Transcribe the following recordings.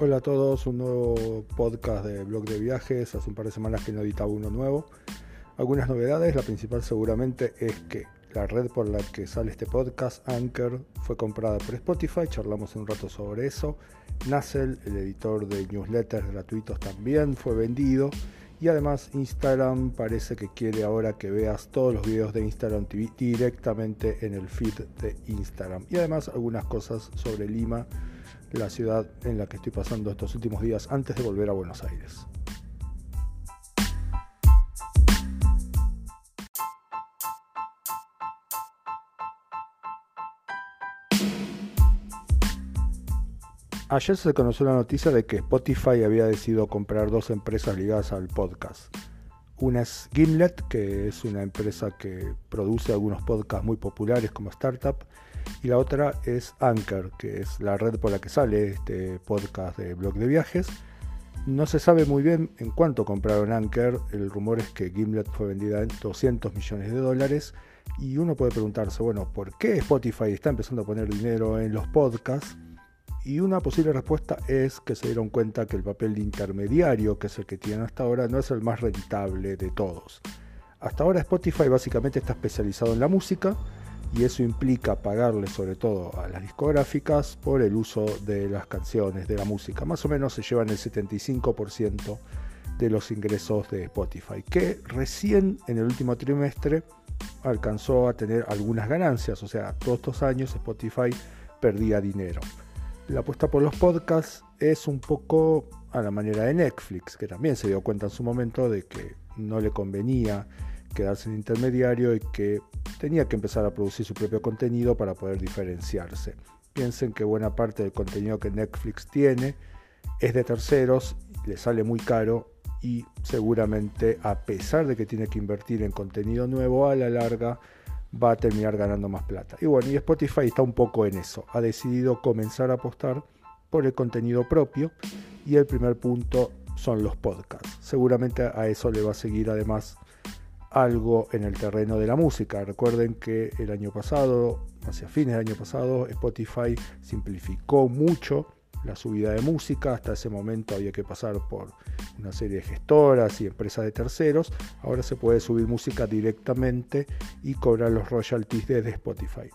Hola a todos, un nuevo podcast de blog de viajes. Hace un par de semanas que no editaba uno nuevo. Algunas novedades, la principal seguramente es que la red por la que sale este podcast, Anchor, fue comprada por Spotify. Charlamos un rato sobre eso. Nassel, el editor de newsletters gratuitos, también fue vendido. Y además Instagram parece que quiere ahora que veas todos los videos de Instagram TV directamente en el feed de Instagram. Y además algunas cosas sobre Lima la ciudad en la que estoy pasando estos últimos días antes de volver a Buenos Aires. Ayer se conoció la noticia de que Spotify había decidido comprar dos empresas ligadas al podcast. Una es Gimlet, que es una empresa que produce algunos podcasts muy populares como Startup, y la otra es Anchor, que es la red por la que sale este podcast de blog de viajes. No se sabe muy bien en cuánto compraron Anchor, el rumor es que Gimlet fue vendida en 200 millones de dólares y uno puede preguntarse, bueno, ¿por qué Spotify está empezando a poner dinero en los podcasts? Y una posible respuesta es que se dieron cuenta que el papel de intermediario, que es el que tienen hasta ahora, no es el más rentable de todos. Hasta ahora Spotify básicamente está especializado en la música y eso implica pagarle sobre todo a las discográficas por el uso de las canciones, de la música. Más o menos se llevan el 75% de los ingresos de Spotify, que recién en el último trimestre alcanzó a tener algunas ganancias, o sea, todos estos años Spotify perdía dinero. La apuesta por los podcasts es un poco a la manera de Netflix, que también se dio cuenta en su momento de que no le convenía quedarse en intermediario y que tenía que empezar a producir su propio contenido para poder diferenciarse. Piensen que buena parte del contenido que Netflix tiene es de terceros, le sale muy caro y seguramente a pesar de que tiene que invertir en contenido nuevo, a la larga va a terminar ganando más plata. Y bueno, y Spotify está un poco en eso. Ha decidido comenzar a apostar por el contenido propio y el primer punto son los podcasts. Seguramente a eso le va a seguir además algo en el terreno de la música. Recuerden que el año pasado, hacia fines del año pasado, Spotify simplificó mucho la subida de música. Hasta ese momento había que pasar por una serie de gestoras y empresas de terceros. Ahora se puede subir música directamente y cobrar los royalties desde Spotify.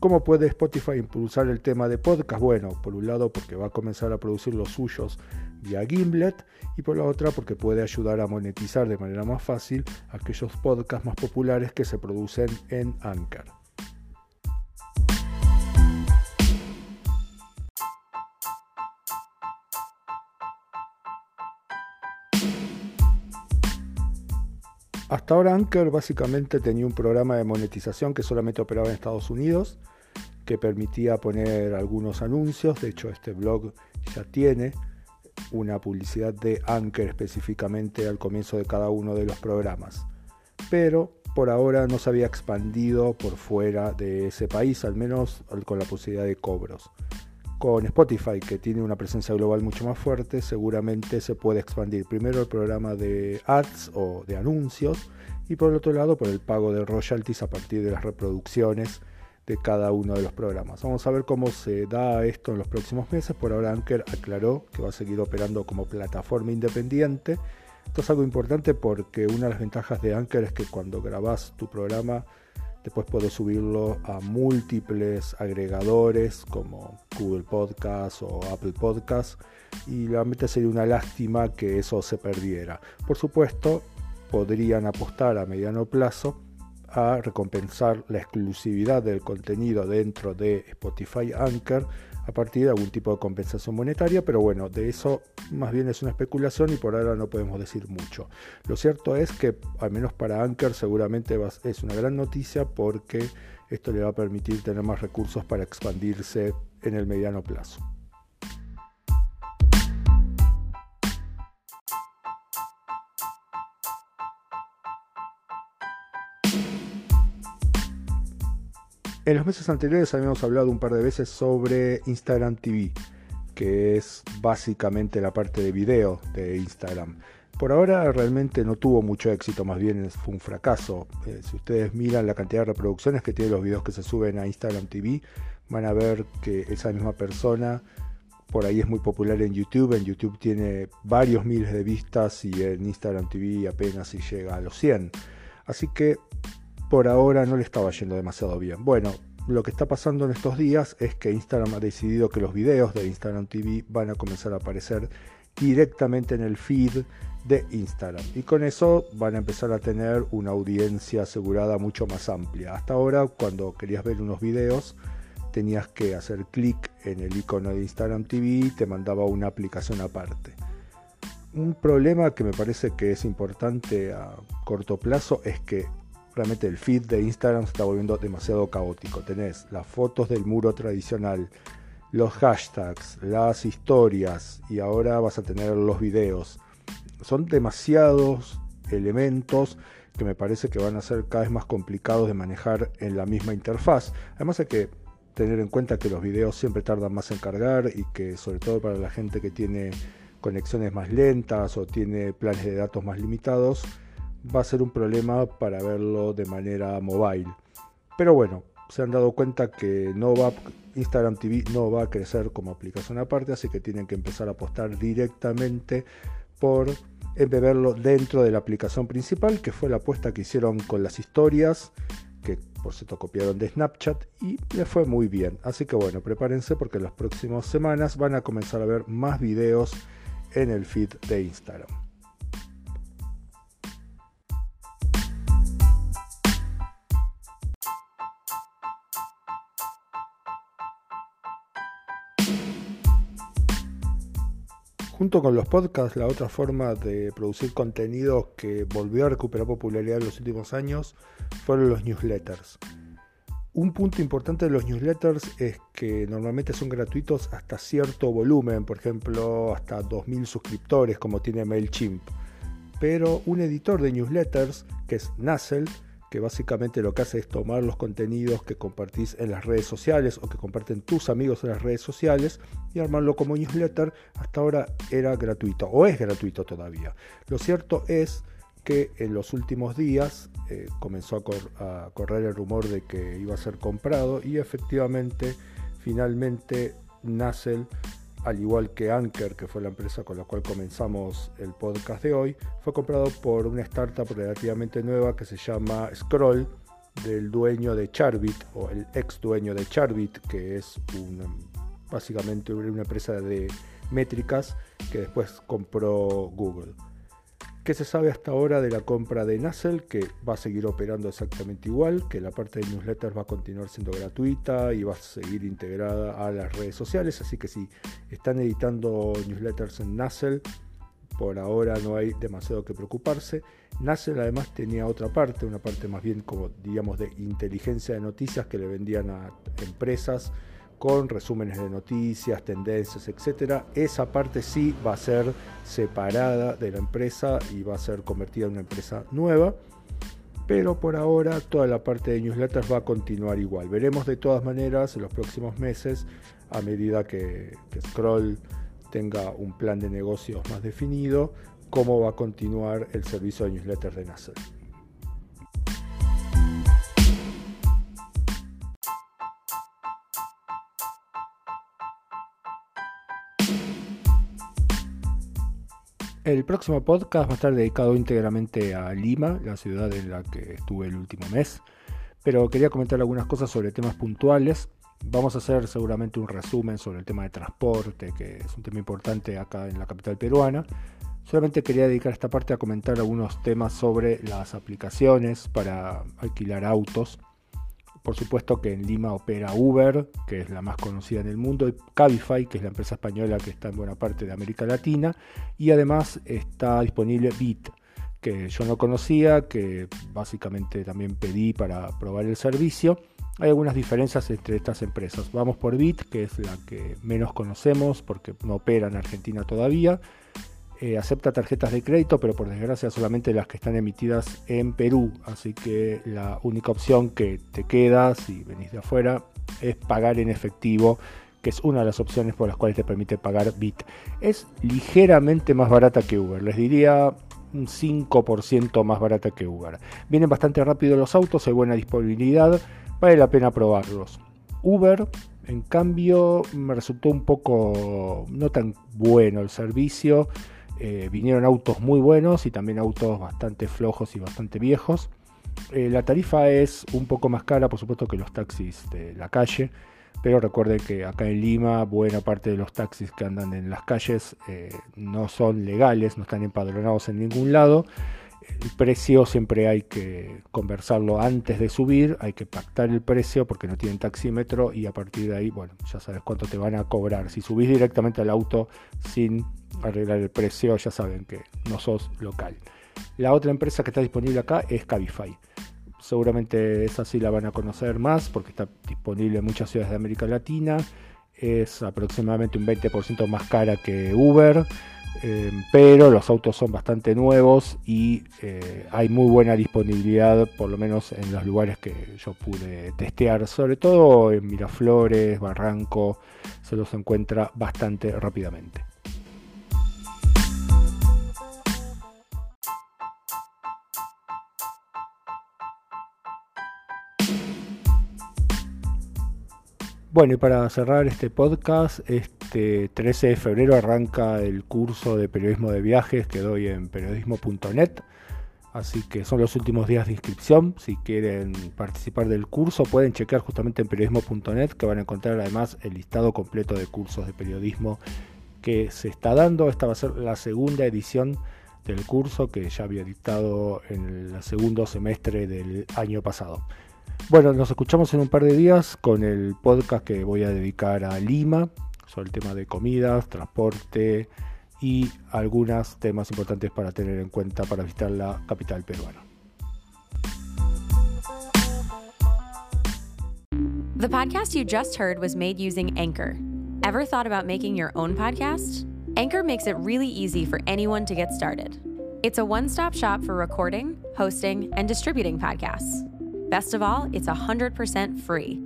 ¿Cómo puede Spotify impulsar el tema de podcast? Bueno, por un lado porque va a comenzar a producir los suyos vía Gimlet y por la otra porque puede ayudar a monetizar de manera más fácil aquellos podcasts más populares que se producen en Anchor. Hasta ahora Anchor básicamente tenía un programa de monetización que solamente operaba en Estados Unidos, que permitía poner algunos anuncios, de hecho este blog ya tiene una publicidad de Anchor específicamente al comienzo de cada uno de los programas. Pero por ahora no se había expandido por fuera de ese país, al menos con la posibilidad de cobros. Con Spotify, que tiene una presencia global mucho más fuerte, seguramente se puede expandir primero el programa de ads o de anuncios y por otro lado por el pago de royalties a partir de las reproducciones de cada uno de los programas. Vamos a ver cómo se da esto en los próximos meses. Por ahora Anker aclaró que va a seguir operando como plataforma independiente. Esto es algo importante porque una de las ventajas de Anker es que cuando grabas tu programa Después puedes subirlo a múltiples agregadores como Google Podcast o Apple Podcast y realmente sería una lástima que eso se perdiera. Por supuesto, podrían apostar a mediano plazo a recompensar la exclusividad del contenido dentro de Spotify Anchor a partir de algún tipo de compensación monetaria, pero bueno, de eso más bien es una especulación y por ahora no podemos decir mucho. Lo cierto es que, al menos para Anchor, seguramente es una gran noticia porque esto le va a permitir tener más recursos para expandirse en el mediano plazo. En los meses anteriores habíamos hablado un par de veces sobre Instagram TV, que es básicamente la parte de video de Instagram. Por ahora realmente no tuvo mucho éxito, más bien fue un fracaso. Eh, si ustedes miran la cantidad de reproducciones que tienen los videos que se suben a Instagram TV, van a ver que esa misma persona por ahí es muy popular en YouTube. En YouTube tiene varios miles de vistas y en Instagram TV apenas si llega a los 100. Así que por ahora no le estaba yendo demasiado bien. Bueno, lo que está pasando en estos días es que Instagram ha decidido que los videos de Instagram TV van a comenzar a aparecer directamente en el feed de Instagram y con eso van a empezar a tener una audiencia asegurada mucho más amplia. Hasta ahora cuando querías ver unos videos tenías que hacer clic en el icono de Instagram TV y te mandaba una aplicación aparte. Un problema que me parece que es importante a corto plazo es que realmente el feed de Instagram se está volviendo demasiado caótico. Tenés las fotos del muro tradicional, los hashtags, las historias y ahora vas a tener los videos. Son demasiados elementos que me parece que van a ser cada vez más complicados de manejar en la misma interfaz. Además hay que tener en cuenta que los videos siempre tardan más en cargar y que sobre todo para la gente que tiene conexiones más lentas o tiene planes de datos más limitados, va a ser un problema para verlo de manera mobile. Pero bueno, se han dado cuenta que no va, Instagram TV no va a crecer como aplicación aparte, así que tienen que empezar a apostar directamente por verlo dentro de la aplicación principal, que fue la apuesta que hicieron con las historias que por cierto copiaron de Snapchat y le fue muy bien. Así que bueno, prepárense porque en las próximas semanas van a comenzar a ver más videos en el feed de Instagram. Junto con los podcasts, la otra forma de producir contenido que volvió a recuperar popularidad en los últimos años fueron los newsletters. Un punto importante de los newsletters es que normalmente son gratuitos hasta cierto volumen, por ejemplo, hasta 2.000 suscriptores como tiene MailChimp. Pero un editor de newsletters, que es Nassel, que básicamente lo que hace es tomar los contenidos que compartís en las redes sociales o que comparten tus amigos en las redes sociales y armarlo como newsletter. Hasta ahora era gratuito o es gratuito todavía. Lo cierto es que en los últimos días eh, comenzó a, correr el rumor de que iba a ser comprado y efectivamente finalmente Nassel al igual que Anker, que fue la empresa con la cual comenzamos el podcast de hoy, fue comprado por una startup relativamente nueva que se llama Scroll, del dueño de Charbit, o el ex dueño de Charbit, que es básicamente una empresa de métricas que después compró Google. ¿Qué se sabe hasta ahora de la compra de Nassel? Que va a seguir operando exactamente igual, que la parte de newsletters va a continuar siendo gratuita y va a seguir integrada a las redes sociales. Así que si están editando newsletters en Nassel, por ahora no hay demasiado que preocuparse. Nassel además tenía otra parte, una parte más bien como digamos de inteligencia de noticias que le vendían a empresas con resúmenes de noticias, tendencias, etcétera. Esa parte sí va a ser separada de la empresa y va a ser convertida en una empresa nueva. Pero por ahora toda la parte de newsletters va a continuar igual. Veremos de todas maneras en los próximos meses, a medida que, Scroll tenga un plan de negocios más definido, cómo va a continuar el servicio de newsletters de NASA. El próximo podcast va a estar dedicado íntegramente a Lima, la ciudad en la que estuve el último mes, pero quería comentar algunas cosas sobre temas puntuales. Vamos a hacer seguramente un resumen sobre el tema de transporte, que es un tema importante acá en la capital peruana. Solamente quería dedicar esta parte a comentar algunos temas sobre las aplicaciones para alquilar autos por supuesto que en Lima opera Uber, que es la más conocida en el mundo, y Cabify, que es la empresa española que está en buena parte de América Latina, y además está disponible Bit, que yo no conocía, que básicamente también pedí para probar el servicio. Hay algunas diferencias entre estas empresas. Vamos por Bit, que es la que menos conocemos porque no opera en Argentina todavía. Eh, acepta tarjetas de crédito, pero por desgracia solamente las que están emitidas en Perú. Así que la única opción que te queda si venís de afuera es pagar en efectivo, que es una de las opciones por las cuales te permite pagar Bit. Es ligeramente más barata que Uber, les diría un 5% más barata que Uber. Vienen bastante rápido los autos, hay buena disponibilidad, vale la pena probarlos. Uber En cambio, me resultó un poco no tan bueno el servicio. Eh, vinieron autos muy buenos y también autos bastante flojos y bastante viejos. Eh, la tarifa es un poco más cara, por supuesto, que los taxis de la calle. Pero recuerden que acá en Lima buena parte de los taxis que andan en las calles eh, no son legales, no están empadronados en ningún lado el precio siempre hay que conversarlo antes de subir, hay que pactar el precio porque no tienen taxímetro y a partir de ahí, bueno, ya sabes cuánto te van a cobrar. Si subís directamente al auto sin arreglar el precio, ya saben que no sos local. La otra empresa que está disponible acá es Cabify. Seguramente esa sí la van a conocer más porque está disponible en muchas ciudades de América Latina. Es aproximadamente un 20% más cara que Uber eh, pero los autos son bastante nuevos y eh, hay muy buena disponibilidad, por lo menos en los lugares que yo pude testear, sobre todo en Miraflores, Barranco, se los encuentra bastante rápidamente. Bueno, y para cerrar este podcast, este 13 de febrero arranca el curso de periodismo de viajes que doy en periodismo.net. Así que son los últimos días de inscripción. Si quieren participar del curso, pueden chequear justamente en periodismo.net, que van a encontrar además el listado completo de cursos de periodismo que se está dando. Esta va a ser la segunda edición del curso que ya había dictado en el segundo semestre del año pasado. Bueno, nos escuchamos en un par de días con el podcast que voy a dedicar a Lima, sobre el tema de comidas, transporte y algunos temas importantes para tener en cuenta para visitar la capital peruana. The podcast you just heard was made using Anchor. Ever thought about making your own podcast? Anchor makes it really easy for anyone to get started. It's a one stop shop for recording, hosting, and distributing podcasts. Best of all, it's 100% free.